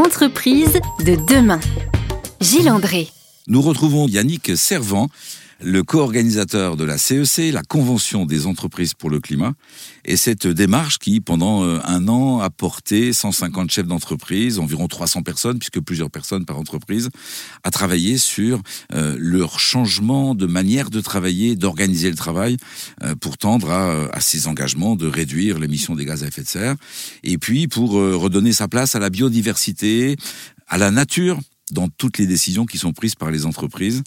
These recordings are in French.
Entreprise de demain. Gilles André. Nous retrouvons Yannick Servant, le co-organisateur de la CEC, la Convention des entreprises pour le climat, et cette démarche qui, pendant euh, un an, a porté 150 chefs d'entreprise, environ 300 personnes, puisque plusieurs personnes par entreprise, à travailler sur euh, leur changement de manière de travailler, d'organiser le travail, euh, pour tendre à, ces engagements de réduire l'émission des gaz à effet de serre, et puis pour redonner sa place à la biodiversité, à la nature, dans toutes les décisions qui sont prises par les entreprises.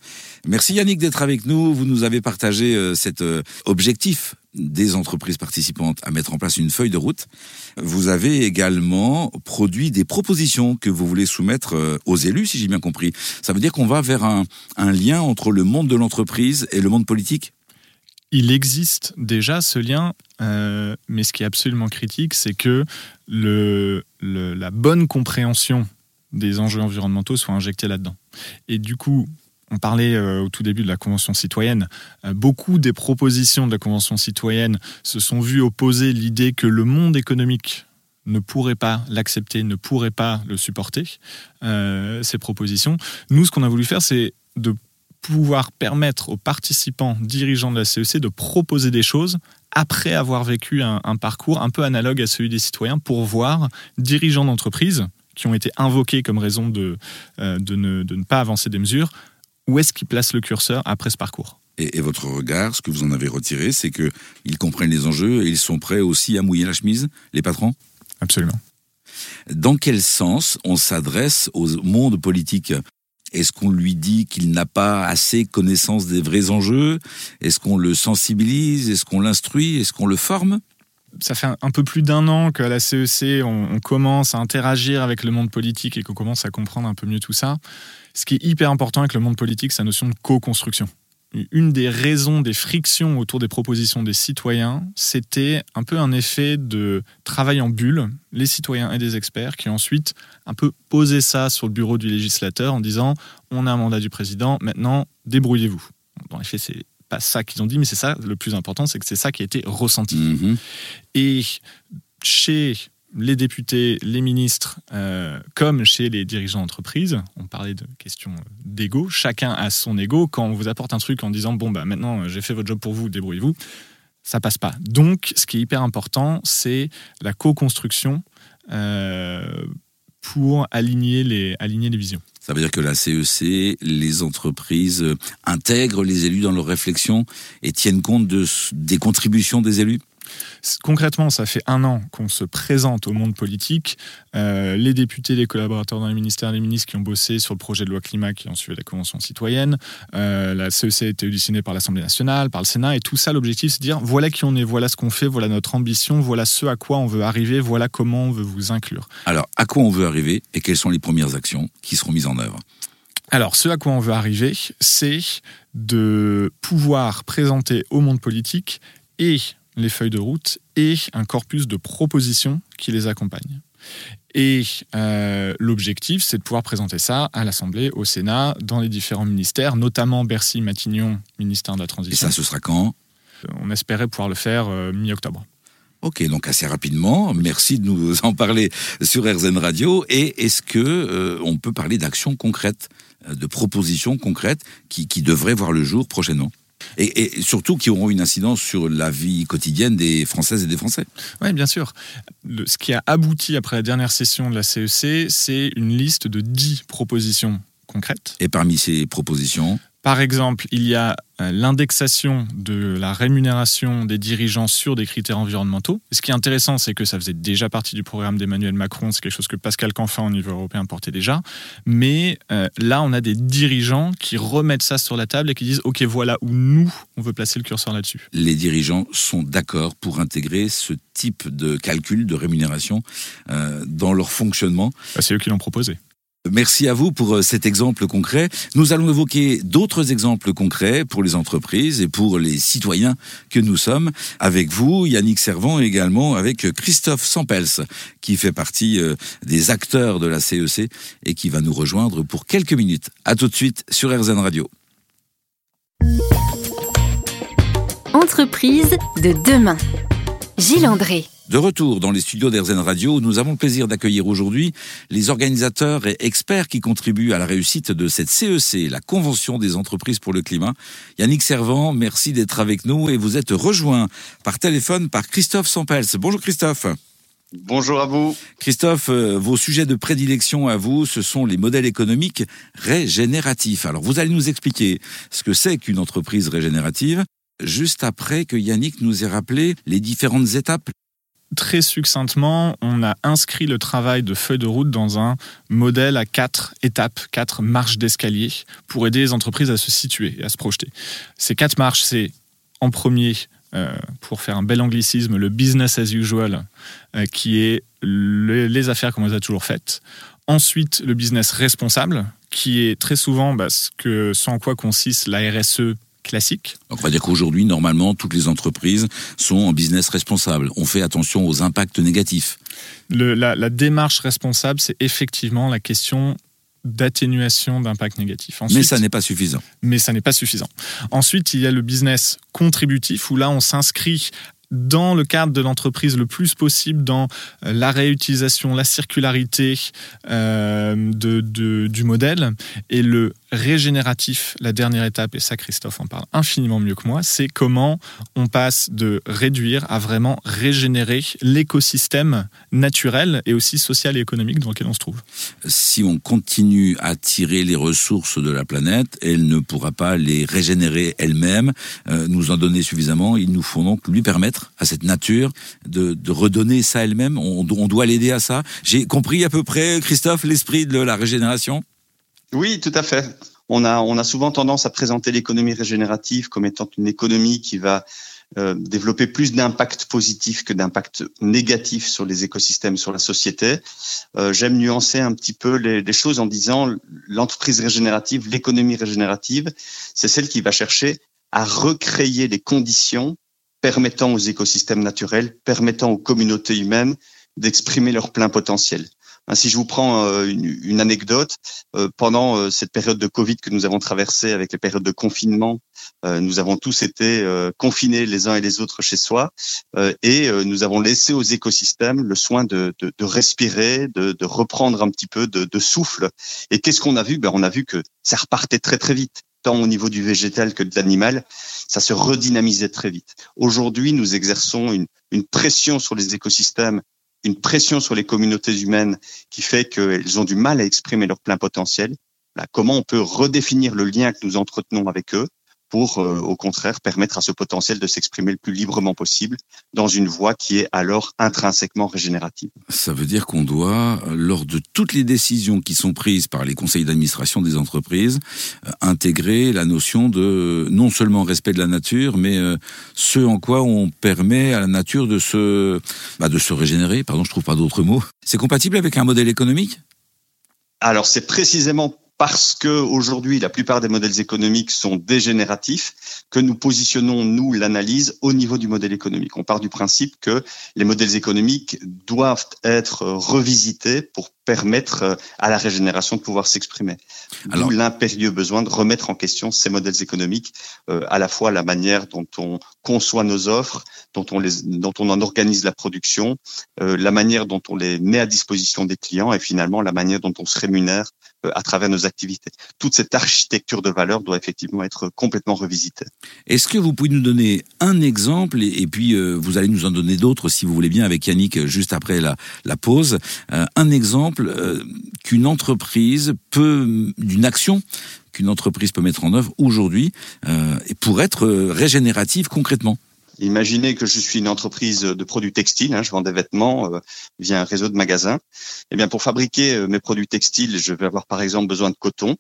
Merci Yannick d'être avec nous. Vous nous avez partagé euh, cet euh, objectif des entreprises participantes à mettre en place une feuille de route. Vous avez également produit des propositions que vous voulez soumettre euh, aux élus, si j'ai bien compris. Ça veut dire qu'on va vers un, lien entre le monde de l'entreprise et le monde politique? Il existe déjà ce lien, mais ce qui est absolument critique, c'est que la bonne compréhension des enjeux environnementaux soient injectés là-dedans. Et du coup, on parlait euh, au tout début de la Convention citoyenne. Euh, beaucoup des propositions de la Convention citoyenne se sont vues opposer l'idée que le monde économique ne pourrait pas l'accepter, ne pourrait pas le supporter, euh, ces propositions. Nous, ce qu'on a voulu faire, c'est de pouvoir permettre aux participants dirigeants de la CEC de proposer des choses après avoir vécu un, un parcours un peu analogue à celui des citoyens pour voir dirigeants d'entreprise qui ont été invoqués comme raison de, euh, de, ne, de, ne, pas avancer des mesures, où est-ce qu'ils placent le curseur après ce parcours? Et, et, votre regard, ce que vous en avez retiré, c'est qu'ils comprennent les enjeux et ils sont prêts aussi à mouiller la chemise, les patrons? Absolument. Dans quel sens on s'adresse au monde politique? Est-ce qu'on lui dit qu'il n'a pas assez connaissance des vrais enjeux? Est-ce qu'on le sensibilise? Est-ce qu'on l'instruit? Est-ce qu'on le forme? Ça fait un peu plus d'un an qu'à la CEC, e on, commence à interagir avec le monde politique et qu'on commence à comprendre un peu mieux tout ça. Ce qui est hyper important avec le monde politique, c'est la notion de co-construction. Une des raisons des frictions autour des propositions des citoyens, c'était un peu un effet de travail en bulle, les citoyens et des experts, qui ensuite un peu posé ça sur le bureau du législateur en disant on a un mandat du président, maintenant débrouillez-vous. Dans les faits, pas ça qu'ils ont dit, mais c'est ça le plus important, c'est que c'est ça qui a été ressenti. Mmh. Et chez les députés, les ministres, euh, comme chez les dirigeants d'entreprise, on parlait de questions d'ego, chacun a son ego. Quand on vous apporte un truc en disant bon bah maintenant j'ai fait votre job pour vous, débrouillez-vous, ça passe pas. Donc ce qui est hyper important, c'est la co-construction euh, pour aligner les, aligner les visions. Ça veut dire que la CEC, les entreprises intègrent les élus dans leurs réflexions et tiennent compte de, des contributions des élus? Concrètement, ça fait un an qu'on se présente au monde politique. Euh, les députés, les collaborateurs dans les ministères, les ministres qui ont bossé sur le projet de loi climat qui ont suivi la Convention citoyenne. Euh, la CEC a été auditionnée par l'Assemblée nationale, par le Sénat. Et tout ça, l'objectif, c'est de dire voilà qui on est, voilà ce qu'on fait, voilà notre ambition, voilà ce à quoi on veut arriver, voilà comment on veut vous inclure. Alors, à quoi on veut arriver et quelles sont les premières actions qui seront mises en œuvre? Alors, ce à quoi on veut arriver, c'est de pouvoir présenter au monde politique et les feuilles de route et un corpus de propositions qui les accompagnent. Et euh, l'objectif, c'est de pouvoir présenter ça à l'Assemblée, au Sénat, dans les différents ministères, notamment Bercy, Matignon, ministère de la Transition. Et ça, ce sera quand? On espérait pouvoir le faire euh, mi-octobre. Ok, donc assez rapidement. Merci de nous en parler sur RZN Radio. Et est-ce que euh, on peut parler d'actions concrètes, euh, de propositions concrètes qui, qui devraient voir le jour prochainement? Et, et, surtout qui auront une incidence sur la vie quotidienne des Françaises et des Français. Oui, bien sûr. Le, ce qui a abouti après la dernière session de la CEC, c'est une liste de 10 propositions concrètes. Et parmi ces propositions par exemple, il y a l'indexation de la rémunération des dirigeants sur des critères environnementaux. ce qui est intéressant, c'est que ça faisait déjà partie du programme d'Emmanuel Macron. C'est quelque chose que Pascal Canfin au niveau européen portait déjà. Mais euh, là, on a des dirigeants qui remettent ça sur la table et qui disent OK, voilà où nous, on veut placer le curseur là-dessus. Les dirigeants sont d'accord pour intégrer ce type de calcul de rémunération euh, dans leur fonctionnement. Bah, c'est eux qui l'ont proposé. Merci à vous pour euh, cet exemple concret. Nous allons évoquer d'autres exemples concrets pour les entreprises et pour les citoyens que nous sommes. Avec vous, Yannick Servant, également avec Christophe Sampels, qui fait partie euh, des acteurs de la CEC et qui va nous rejoindre pour quelques minutes. À tout de suite sur RZN Radio. Entreprise de demain. Gilles André. De retour dans les studios d'Airzen Radio, nous avons le plaisir d'accueillir aujourd'hui les organisateurs et experts qui contribuent à la réussite de cette CEC, la Convention des entreprises pour le climat. Yannick Servant, merci d'être avec nous et vous êtes rejoint par téléphone par Christophe Sampels. Bonjour Christophe. Bonjour à vous. Christophe, euh, vos sujets de prédilection à vous, ce sont les modèles économiques régénératifs. Alors vous allez nous expliquer ce que c'est qu'une entreprise régénérative, juste après que Yannick nous ait rappelé les différentes étapes très succinctement, on a inscrit le travail de feuille de route dans un modèle à quatre étapes, quatre marches d'escalier pour aider les entreprises à se situer et à se projeter. Ces quatre marches, c'est en premier, euh, pour faire un bel anglicisme, le business as usual, euh, qui est les affaires comme on les a toujours faites. Ensuite, le business responsable, qui est très souvent bah, ce, que, en quoi consiste la RSE classique. on va dire qu'aujourd'hui, normalement, toutes les entreprises sont en business responsable. On fait attention aux impacts négatifs. la, démarche responsable, c'est effectivement la question d'atténuation d'impacts négatifs. mais ça n'est pas suffisant. Mais ça n'est pas suffisant. Ensuite, il y a le business contributif où là, on s'inscrit dans le cadre de l'entreprise le plus possible dans euh, la réutilisation, la circularité euh, de, du modèle. Et le régénératif, la dernière étape, et ça Christophe en parle infiniment mieux que moi, c'est comment on passe de réduire à vraiment régénérer l'écosystème naturel et aussi social et économique dans lequel on se trouve. Si on continue à tirer les ressources de la planète, elle ne pourra pas les régénérer elle-même, euh, nous en donner suffisamment. Il nous faut donc lui permettre à cette nature de, redonner ça elle-même on, doit l'aider à ça. J'ai compris à peu près, Christophe, l'esprit de la régénération? Oui, tout à fait. On a, souvent tendance à présenter l'économie régénérative comme étant une économie qui va euh, développer plus d'impact positif que d'impact négatif sur les écosystèmes, sur la société. Euh, j'aime nuancer un petit peu les, les choses en disant l'entreprise régénérative, l'économie régénérative, c'est celle qui va chercher à recréer les conditions permettant aux écosystèmes naturels, permettant aux communautés humaines d'exprimer leur plein potentiel. Hein, si je vous prends euh, une, anecdote, euh, pendant euh, cette période de Covid que nous avons traversée avec les périodes de confinement, nous avons tous été confinés les uns et les autres chez soi et nous avons laissé aux écosystèmes le soin de, respirer, de, reprendre un petit peu de, souffle. Et qu'est-ce qu'on a vu? Ben, On a vu que ça repartait très très vite tant au niveau du végétal que de l'animal, ça se redynamisait très vite. Aujourd'hui, nous exerçons une, une pression sur les écosystèmes, une pression sur les communautés humaines qui fait qu'elles ont du mal à exprimer leur plein potentiel. Comment on peut redéfinir le lien que nous entretenons avec eux pour, euh, au contraire, permettre à ce potentiel de s'exprimer le plus librement possible dans une voie qui est alors intrinsèquement régénérative. Ça veut dire qu'on doit, lors de toutes les décisions qui sont prises par les conseils d'administration des entreprises, euh, intégrer la notion de non seulement respect de la nature, mais euh, ce en quoi on permet à la nature de se, bah, de se régénérer. Pardon, je trouve pas d'autres mots. C'est compatible avec un modèle économique? Alors c'est précisément parce que aujourd'hui la plupart des modèles économiques sont dégénératifs, que nous positionnons nous l'analyse au niveau du modèle économique. On part du principe que les modèles économiques doivent être revisités pour permettre euh, à la régénération de pouvoir s'exprimer. D'où l'impérieux besoin de remettre en question ces modèles économiques, euh, à la fois la manière dont on conçoit nos offres, dont on, les, dont on en organise la production, euh, la manière dont on les met à disposition des clients et finalement la manière dont on se rémunère à travers nos activités. Toute cette architecture de valeur doit effectivement être complètement revisitée. Est-ce que vous pouvez nous donner un exemple et, puis vous allez nous en donner d'autres si vous voulez bien avec Yannick juste après la, pause, un exemple euh, qu'une entreprise peut, d'une action qu'une entreprise peut mettre en œuvre aujourd'hui euh, pour être régénérative concrètement Imaginez que je suis une entreprise de produits textiles, hein, je vends des vêtements euh, via un réseau de magasins. Eh bien, pour fabriquer mes produits textiles, je vais avoir par exemple besoin de coton.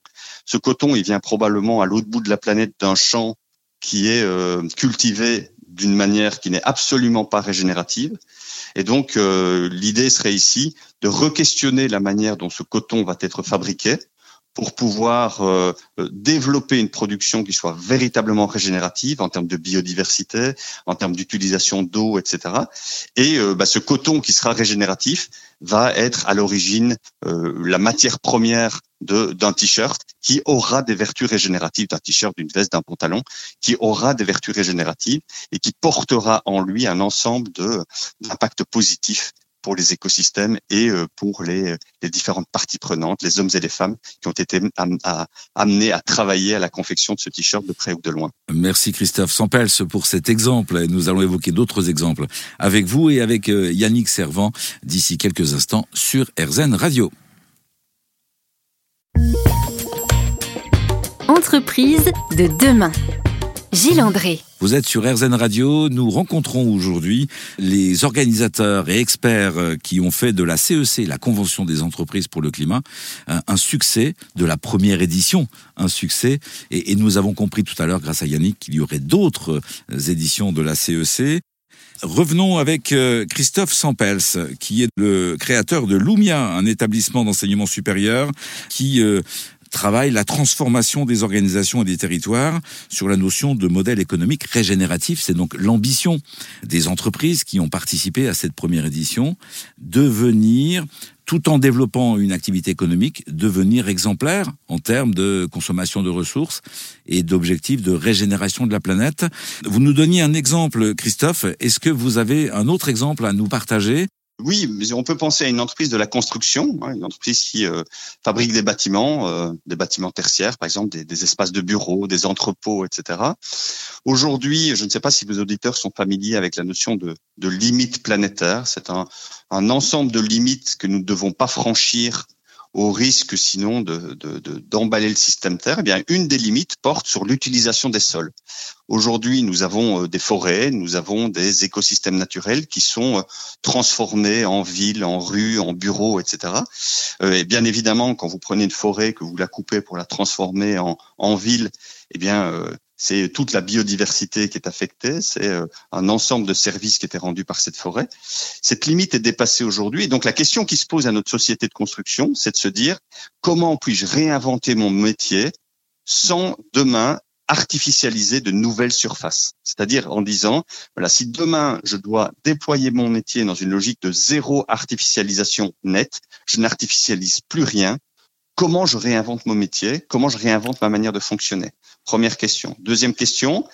Ce coton, il vient probablement à l'autre bout de la planète d'un champ qui est cultivé d'une manière qui n'est absolument pas régénérative. Et donc, euh, l'idée serait ici de re-questionner la manière dont ce coton va être fabriqué pour pouvoir euh, euh, développer une production qui soit véritablement régénérative en termes de biodiversité, en termes d'utilisation d'eau, etc. Et euh, bah, ce coton qui sera régénératif va être à l'origine la matière première d'un t-shirt qui aura des vertus régénératives, d'un t-shirt, d'une veste, d'un pantalon, qui aura des vertus régénératives et qui portera en lui un ensemble d'impacts positifs pour les écosystèmes et euh, pour les, les, différentes parties prenantes, les hommes et les femmes qui ont été amenés à travailler à la confection de ce t-shirt de près ou de loin. Merci Christophe Sampels pour cet exemple. Nous allons évoquer d'autres exemples avec vous et avec euh, Yannick Servant d'ici quelques instants sur RZN Radio. Entreprise de demain. Gilles André. Vous êtes sur RZN Radio. Nous rencontrons aujourd'hui les organisateurs et experts euh, qui ont fait de la CEC, la Convention des entreprises pour le climat, un succès de la première édition, un succès. Et, nous avons compris tout à l'heure, grâce à Yannick, qu'il y aurait d'autres euh, éditions de la CEC. Revenons avec euh, Christophe Sampels, qui est le créateur de Lumia, un établissement d'enseignement supérieur qui travaille la transformation des organisations et des territoires sur la notion de modèle économique régénératif. C'est donc l'ambition des entreprises qui ont participé à cette première édition, devenir tout en développant une activité économique, devenir exemplaire en termes de consommation de ressources et d'objectifs de régénération de la planète. Vous nous donniez un exemple, Christophe. Est-ce que vous avez un autre exemple à nous partager oui, mais on peut penser à une entreprise de la construction, hein, une entreprise qui euh, fabrique des bâtiments, euh, des bâtiments tertiaires, par exemple des, espaces de bureaux, des entrepôts, etc. Aujourd'hui, je ne sais pas si vos auditeurs sont familiers avec la notion de, de limite planétaire. C'est un, un ensemble de limites que nous ne devons pas franchir au risque sinon de, d'emballer le système Terre, eh bien, une des limites porte sur l'utilisation des sols. Aujourd'hui, nous avons euh, des forêts, nous avons des écosystèmes naturels qui sont euh, transformés en villes, en rues, en bureaux, etc. Euh, et bien évidemment, quand vous prenez une forêt, que vous la coupez pour la transformer en, en ville, eh bien, c'est toute la biodiversité qui est affectée, c'est euh, un ensemble de services qui étaient rendus par cette forêt. Cette limite est dépassée aujourd'hui. Et donc la question qui se pose à notre société de construction, c'est de se dire comment puis-je réinventer mon métier sans demain artificialiser de nouvelles surfaces? C'est-à-dire en disant, voilà, si demain je dois déployer mon métier dans une logique de zéro artificialisation nette, je n'artificialise plus rien, comment je réinvente mon métier, comment je réinvente ma manière de fonctionner? Première question. Deuxième question,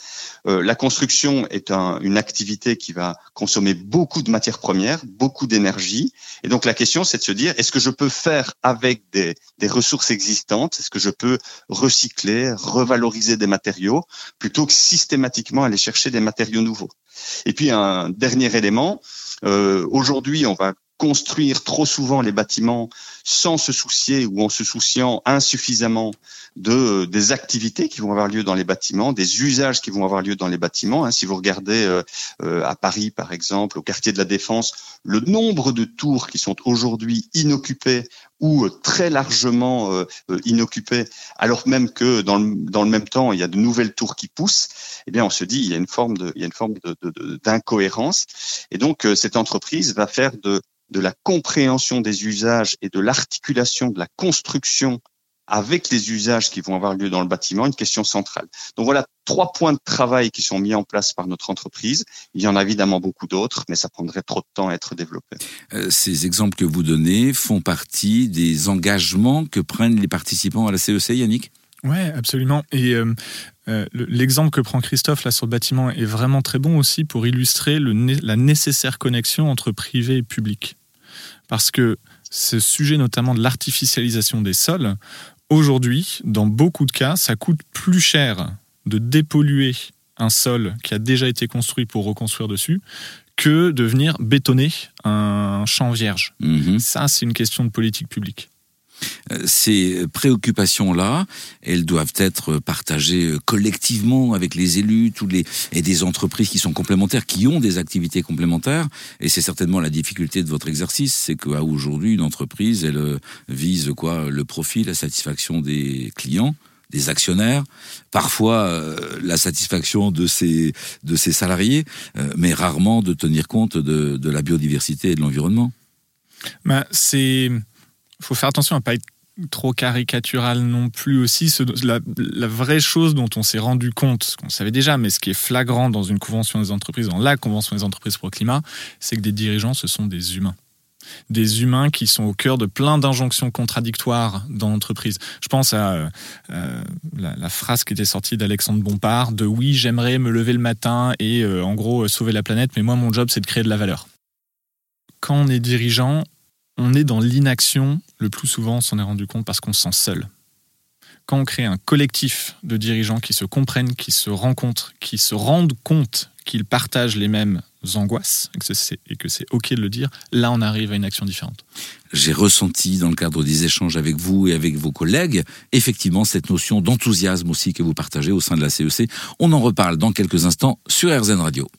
euh, la construction est une activité qui va consommer beaucoup de matières premières, beaucoup d'énergie. Et donc la question, c'est de se dire, est-ce que je peux faire avec des, ressources existantes? Est-ce que je peux recycler, revaloriser des matériaux plutôt que systématiquement aller chercher des matériaux nouveaux? Et puis un dernier élément, euh, aujourd'hui, on va construire trop souvent les bâtiments sans se soucier ou en se souciant insuffisamment de des activités qui vont avoir lieu dans les bâtiments, des usages qui vont avoir lieu dans les bâtiments. Hein. Si vous regardez euh, euh, à Paris, par exemple, au quartier de la Défense, le nombre de tours qui sont aujourd'hui inoccupées ou euh, très largement inoccupées, alors même que dans le, dans le même temps, il y a de nouvelles tours qui poussent, eh bien, on se dit il y a une forme de, il y a une forme d'incohérence. Et donc, cette entreprise va faire de de la compréhension des usages et de l'articulation de la construction avec les usages qui vont avoir lieu dans le bâtiment, une question centrale. Donc voilà trois points de travail qui sont mis en place par notre entreprise. Il y en a évidemment beaucoup d'autres, mais ça prendrait trop de temps à être développé. Euh, ces exemples que vous donnez font partie des engagements que prennent les participants à la CEC, Yannick? Oui, absolument. Et euh, euh, l'exemple que prend Christophe là sur le bâtiment est vraiment très bon aussi pour illustrer le, la nécessaire connexion entre privé et public parce que ce sujet notamment de l'artificialisation des sols, aujourd'hui, dans beaucoup de cas, ça coûte plus cher de dépolluer un sol qui a déjà été construit pour reconstruire dessus que de venir bétonner un champ vierge. Mhm. Ça, c'est une question de politique publique. Euh, ces préoccupations-là, elles doivent être partagées euh, collectivement avec les élus, tous les et des entreprises qui sont complémentaires, qui ont des activités complémentaires. Et c'est certainement la difficulté de votre exercice, c'est qu'aujourd'hui une entreprise, elle euh, vise quoi? Le profit, la satisfaction des clients des actionnaires, parfois la satisfaction de ses, de ses salariés, mais rarement de tenir compte de, de la biodiversité et de l'environnement. Ben, c'est faut faire attention à pas être trop caricatural non plus aussi. la, vraie chose dont on s'est rendu compte, qu'on savait déjà, mais ce qui est flagrant dans une convention des entreprises, dans la convention des entreprises pour le climat, c'est que des dirigeants, ce sont des humains des humains qui sont au cœur de plein d'injonctions contradictoires dans l'entreprise. Je pense à euh, la, phrase qui était sortie d'Alexandre Bompard de oui, j'aimerais me lever le matin et euh, en gros sauver la planète, mais moi mon job c'est de créer de la valeur. Quand on est dirigeant, on est dans l'inaction, le plus souvent on s'en est rendu compte parce qu'on se sent seul. Quand on crée un collectif de dirigeants qui se comprennent, qui se rencontrent, qui se rendent compte qu'ils partagent les mêmes angoisses et que c'est OK de le dire, là on arrive à une action différente. J'ai ressenti dans le cadre des échanges avec vous et avec vos collègues, effectivement cette notion d'enthousiasme aussi que vous partagez au sein de la CEC. E on en reparle dans quelques instants sur RZN Radio.